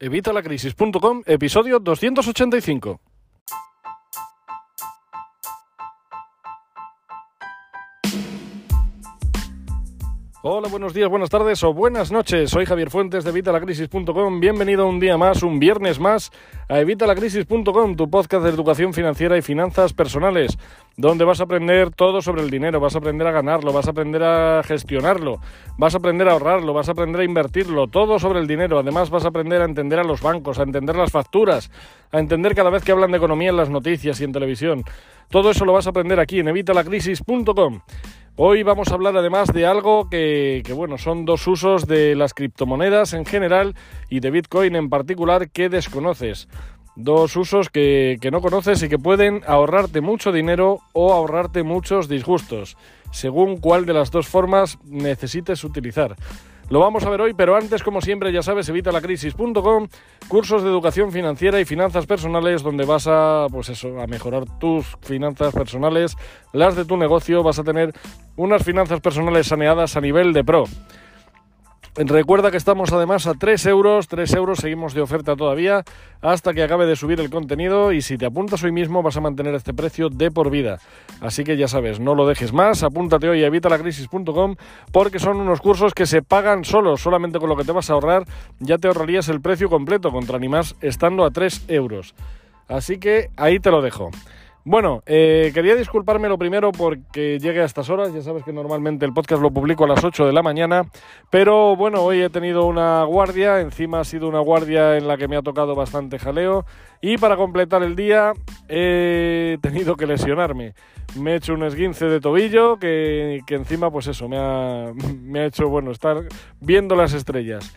Evitalacrisis.com, episodio 285. Hola, buenos días, buenas tardes o buenas noches. Soy Javier Fuentes de Evitalacrisis.com. Bienvenido un día más, un viernes más a Evitalacrisis.com, tu podcast de educación financiera y finanzas personales, donde vas a aprender todo sobre el dinero, vas a aprender a ganarlo, vas a aprender a gestionarlo, vas a aprender a ahorrarlo, vas a aprender a invertirlo, todo sobre el dinero. Además, vas a aprender a entender a los bancos, a entender las facturas, a entender cada vez que hablan de economía en las noticias y en televisión. Todo eso lo vas a aprender aquí en Evitalacrisis.com. Hoy vamos a hablar además de algo que, bueno, son dos usos de las criptomonedas en general y de Bitcoin en particular que desconoces. Dos usos que, que no conoces y que pueden ahorrarte mucho dinero o ahorrarte muchos disgustos, según cuál de las dos formas necesites utilizar. Lo vamos a ver hoy, pero antes, como siempre, ya sabes, evitalacrisis.com, cursos de educación financiera y finanzas personales, donde vas a, pues eso, a mejorar tus finanzas personales, las de tu negocio, vas a tener unas finanzas personales saneadas a nivel de pro. Recuerda que estamos además a 3 euros, 3 euros, seguimos de oferta todavía hasta que acabe de subir el contenido y si te apuntas hoy mismo vas a mantener este precio de por vida. Así que ya sabes, no lo dejes más, apúntate hoy a evitalacrisis.com porque son unos cursos que se pagan solos, solamente con lo que te vas a ahorrar ya te ahorrarías el precio completo contra ni más estando a 3 euros. Así que ahí te lo dejo. Bueno, eh, quería disculparme lo primero porque llegue a estas horas. Ya sabes que normalmente el podcast lo publico a las 8 de la mañana. Pero bueno, hoy he tenido una guardia. Encima ha sido una guardia en la que me ha tocado bastante jaleo. Y para completar el día he tenido que lesionarme. Me he hecho un esguince de tobillo que, encima, pues eso, me ha, me ha hecho, bueno, estar viendo las estrellas.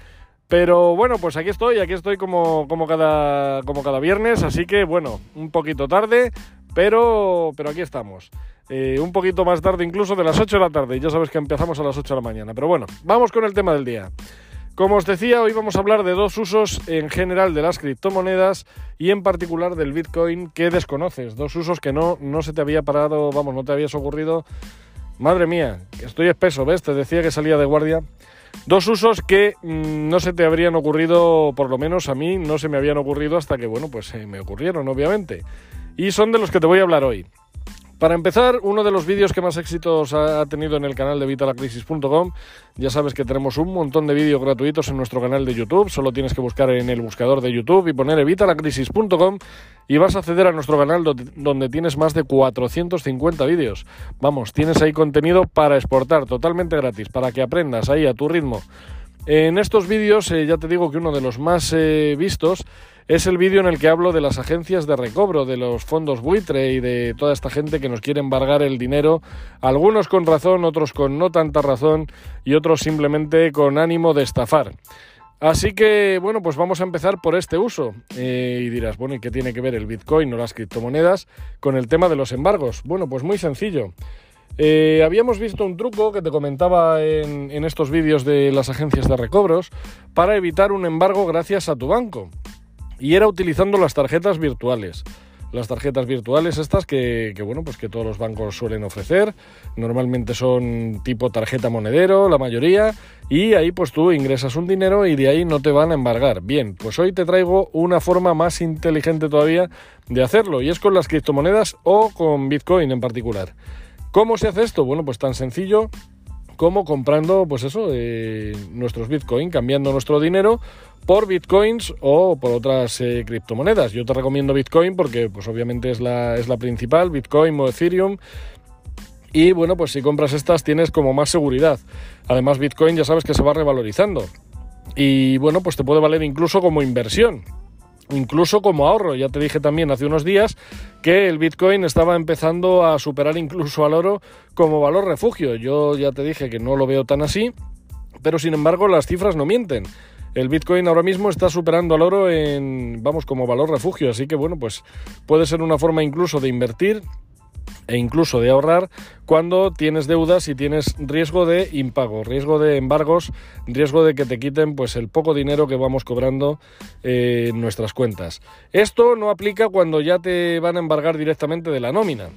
Pero bueno, pues aquí estoy, aquí estoy como, como, cada, como cada viernes, así que bueno, un poquito tarde, pero, pero aquí estamos. Eh, un poquito más tarde incluso de las 8 de la tarde. Ya sabes que empezamos a las 8 de la mañana. Pero bueno, vamos con el tema del día. Como os decía, hoy vamos a hablar de dos usos en general de las criptomonedas y en particular del Bitcoin que desconoces. Dos usos que no, no se te había parado, vamos, no te habías ocurrido. Madre mía, estoy espeso, ¿ves? Te decía que salía de guardia. Dos usos que mm, no se te habrían ocurrido, por lo menos a mí, no se me habían ocurrido hasta que, bueno, pues me ocurrieron, obviamente y son de los que te voy a hablar hoy. Para empezar, uno de los vídeos que más éxitos ha tenido en el canal de vitalacrisis.com, ya sabes que tenemos un montón de vídeos gratuitos en nuestro canal de YouTube, solo tienes que buscar en el buscador de YouTube y poner evitalacrisis.com y vas a acceder a nuestro canal donde tienes más de 450 vídeos. Vamos, tienes ahí contenido para exportar totalmente gratis, para que aprendas ahí a tu ritmo. En estos vídeos eh, ya te digo que uno de los más eh, vistos es el vídeo en el que hablo de las agencias de recobro, de los fondos buitre y de toda esta gente que nos quiere embargar el dinero, algunos con razón, otros con no tanta razón y otros simplemente con ánimo de estafar. Así que, bueno, pues vamos a empezar por este uso. Eh, y dirás, bueno, ¿y qué tiene que ver el Bitcoin o las criptomonedas con el tema de los embargos? Bueno, pues muy sencillo. Eh, habíamos visto un truco que te comentaba en, en estos vídeos de las agencias de recobros para evitar un embargo gracias a tu banco y era utilizando las tarjetas virtuales. Las tarjetas virtuales estas que, bueno, pues que todos los bancos suelen ofrecer, normalmente son tipo tarjeta monedero, la mayoría, y ahí pues tú ingresas un dinero y de ahí no te van a embargar. Bien, pues hoy te traigo una forma más inteligente todavía de hacerlo, y es con las criptomonedas o con Bitcoin en particular. ¿Cómo se hace esto? Bueno, pues tan sencillo como comprando, pues eso, eh, nuestros Bitcoin, cambiando nuestro dinero por Bitcoins o por otras eh, criptomonedas. Yo te recomiendo Bitcoin porque, pues obviamente es la, es la principal, Bitcoin o Ethereum. Y bueno, pues si compras estas tienes como más seguridad. Además, Bitcoin ya sabes que se va revalorizando. Y bueno, pues te puede valer incluso como inversión incluso como ahorro. Ya te dije también hace unos días que el Bitcoin estaba empezando a superar incluso al oro como valor refugio. Yo ya te dije que no lo veo tan así, pero sin embargo las cifras no mienten. El Bitcoin ahora mismo está superando al oro en, vamos, como valor refugio, así que bueno, pues puede ser una forma incluso de invertir e incluso de ahorrar cuando tienes deudas y tienes riesgo de impago, riesgo de embargos, riesgo de que te quiten pues el poco dinero que vamos cobrando eh, en nuestras cuentas. Esto no aplica cuando ya te van a embargar directamente de la nómina.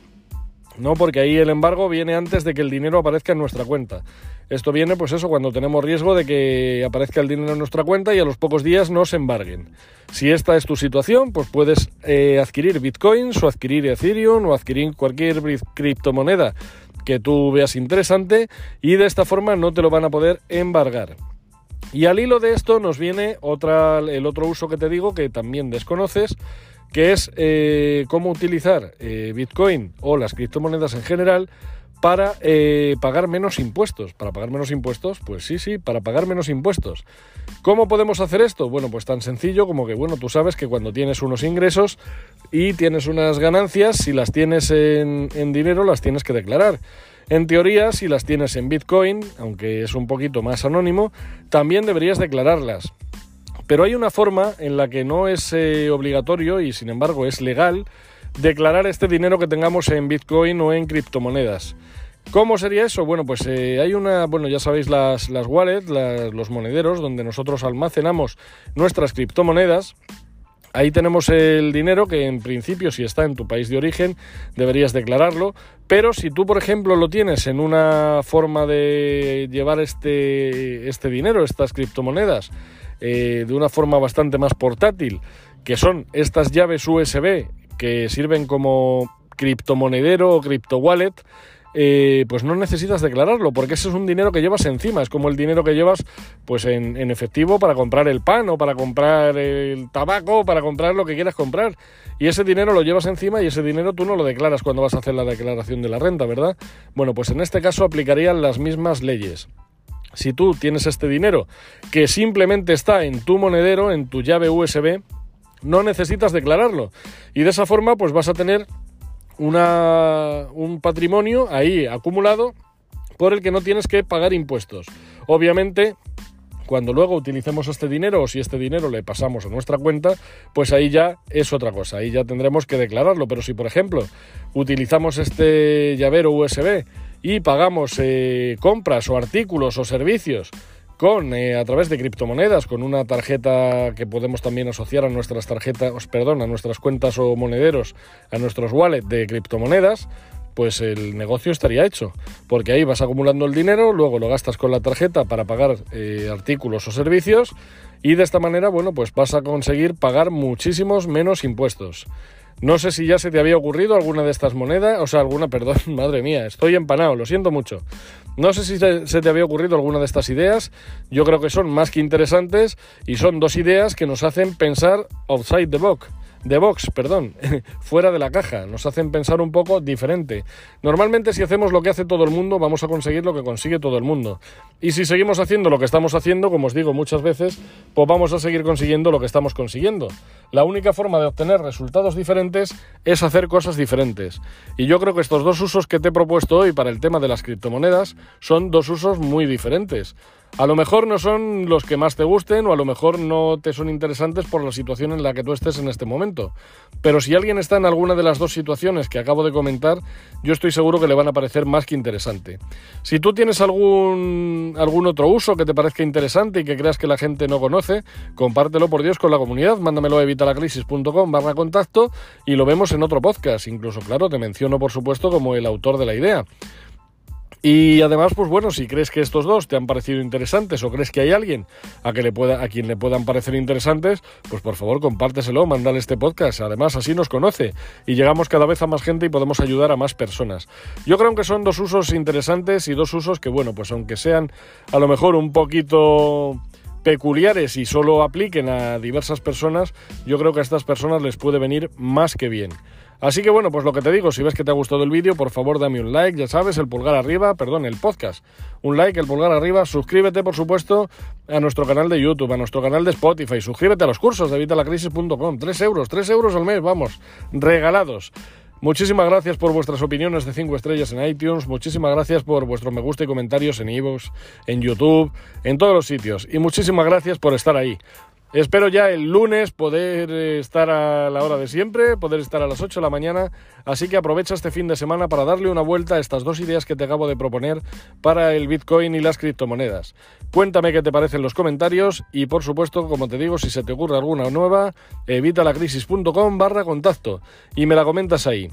¿no? Porque ahí el embargo viene antes de que el dinero aparezca en nuestra cuenta. Esto viene, pues eso, cuando tenemos riesgo de que aparezca el dinero en nuestra cuenta y a los pocos días nos embarguen. Si esta es tu situación, pues puedes eh, adquirir bitcoins o adquirir Ethereum o adquirir cualquier criptomoneda que tú veas interesante y de esta forma no te lo van a poder embargar. Y al hilo de esto nos viene otra, el otro uso que te digo que también desconoces, que es eh, cómo utilizar eh, Bitcoin o las criptomonedas en general para eh, pagar menos impuestos. ¿Para pagar menos impuestos? Pues sí, sí, para pagar menos impuestos. ¿Cómo podemos hacer esto? Bueno, pues tan sencillo como que, bueno, tú sabes que cuando tienes unos ingresos y tienes unas ganancias, si las tienes en, dinero, las tienes que declarar. En teoría, si las tienes en Bitcoin, aunque es un poquito más anónimo, también deberías declararlas. Pero hay una forma en la que no es eh, obligatorio y sin embargo es legal declarar este dinero que tengamos en Bitcoin o en criptomonedas. ¿Cómo sería eso? Bueno, pues eh, hay una, bueno, ya sabéis las, las wallets, los monederos, donde nosotros almacenamos nuestras criptomonedas. Ahí tenemos el dinero que en principio si está en tu país de origen deberías declararlo, pero si tú por ejemplo lo tienes en una forma de llevar este, este dinero, estas criptomonedas, eh, de una forma bastante más portátil, que son estas llaves USB que sirven como criptomonedero o cripto wallet, eh, pues no necesitas declararlo, porque ese es un dinero que llevas encima, es como el dinero que llevas pues en, en, efectivo para comprar el pan o para comprar el tabaco para comprar lo que quieras comprar. Y ese dinero lo llevas encima y ese dinero tú no lo declaras cuando vas a hacer la declaración de la renta, ¿verdad? Bueno, pues en este caso aplicarían las mismas leyes. Si tú tienes este dinero que simplemente está en tu monedero, en tu llave USB, no necesitas declararlo. Y de esa forma, pues vas a tener una, un patrimonio ahí acumulado por el que no tienes que pagar impuestos. Obviamente, cuando luego utilicemos este dinero o si este dinero le pasamos a nuestra cuenta, pues ahí ya es otra cosa, ahí ya tendremos que declararlo. Pero si, por ejemplo, utilizamos este llavero USB y pagamos eh, compras o artículos o servicios con eh, a través de criptomonedas, con una tarjeta que podemos también asociar a nuestras tarjetas, perdón, a nuestras cuentas o monederos, a nuestros wallets de criptomonedas, pues el negocio estaría hecho, porque ahí vas acumulando el dinero, luego lo gastas con la tarjeta para pagar eh, artículos o servicios y de esta manera, bueno, pues vas a conseguir pagar muchísimos menos impuestos. No sé si ya se te había ocurrido alguna de estas monedas, o sea, alguna, perdón, madre mía, estoy empanado, lo siento mucho. No sé si se te había ocurrido alguna de estas ideas, yo creo que son más que interesantes y son dos ideas que nos hacen pensar outside the box de box, perdón, fuera de la caja, nos hacen pensar un poco diferente. Normalmente si hacemos lo que hace todo el mundo, vamos a conseguir lo que consigue todo el mundo. Y si seguimos haciendo lo que estamos haciendo, como os digo muchas veces, pues vamos a seguir consiguiendo lo que estamos consiguiendo. La única forma de obtener resultados diferentes es hacer cosas diferentes. Y yo creo que estos dos usos que te he propuesto hoy para el tema de las criptomonedas son dos usos muy diferentes. A lo mejor no son los que más te gusten o a lo mejor no te son interesantes por la situación en la que tú estés en este momento. Pero si alguien está en alguna de las dos situaciones que acabo de comentar, yo estoy seguro que le van a parecer más que interesante. Si tú tienes algún, algún otro uso que te parezca interesante y que creas que la gente no conoce, compártelo por Dios con la comunidad, mándamelo a evitalacrisis.com barra contacto y lo vemos en otro podcast. Incluso, claro, te menciono por supuesto como el autor de la idea. Y además, pues bueno, si crees que estos dos te han parecido interesantes o crees que hay alguien a, quien le puedan parecer interesantes, pues por favor compárteselo, mandale este podcast. Además, así nos conoce y llegamos cada vez a más gente y podemos ayudar a más personas. Yo creo que son dos usos interesantes y dos usos que, bueno, pues aunque sean a lo mejor un poquito peculiares y solo apliquen a diversas personas, yo creo que a estas personas les puede venir más que bien. Así que bueno, pues lo que te digo, si ves que te ha gustado el vídeo, por favor dame un like, ya sabes, el pulgar arriba, perdón, el podcast. Un like, el pulgar arriba, suscríbete por supuesto a nuestro canal de YouTube, a nuestro canal de Spotify, suscríbete a los cursos de evitalacrisis.com, 3 euros, 3 euros al mes, vamos, regalados. Muchísimas gracias por vuestras opiniones de 5 estrellas en iTunes, muchísimas gracias por vuestro me gusta y comentarios en iVoox, en YouTube, en todos los sitios y muchísimas gracias por estar ahí. Espero ya el lunes poder eh, estar a la hora de siempre, poder estar a las 8 de la mañana, así que aprovecha este fin de semana para darle una vuelta a estas dos ideas que te acabo de proponer para el Bitcoin y las criptomonedas. Cuéntame qué te parecen los comentarios y por supuesto, como te digo, si se te ocurre alguna nueva, evitalacrisis.com barra contacto y me la comentas ahí.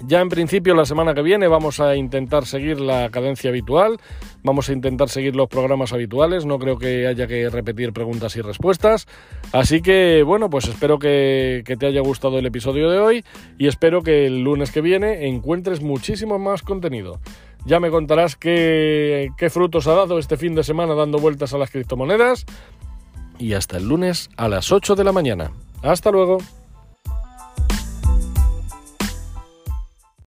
Ya en principio la semana que viene vamos a intentar seguir la cadencia habitual, vamos a intentar seguir los programas habituales, no creo que haya que repetir preguntas y respuestas. Así que bueno, pues espero que, te haya gustado el episodio de hoy y espero que el lunes que viene encuentres muchísimo más contenido. Ya me contarás qué, qué frutos ha dado este fin de semana dando vueltas a las criptomonedas. Y hasta el lunes a las 8 de la mañana. Hasta luego.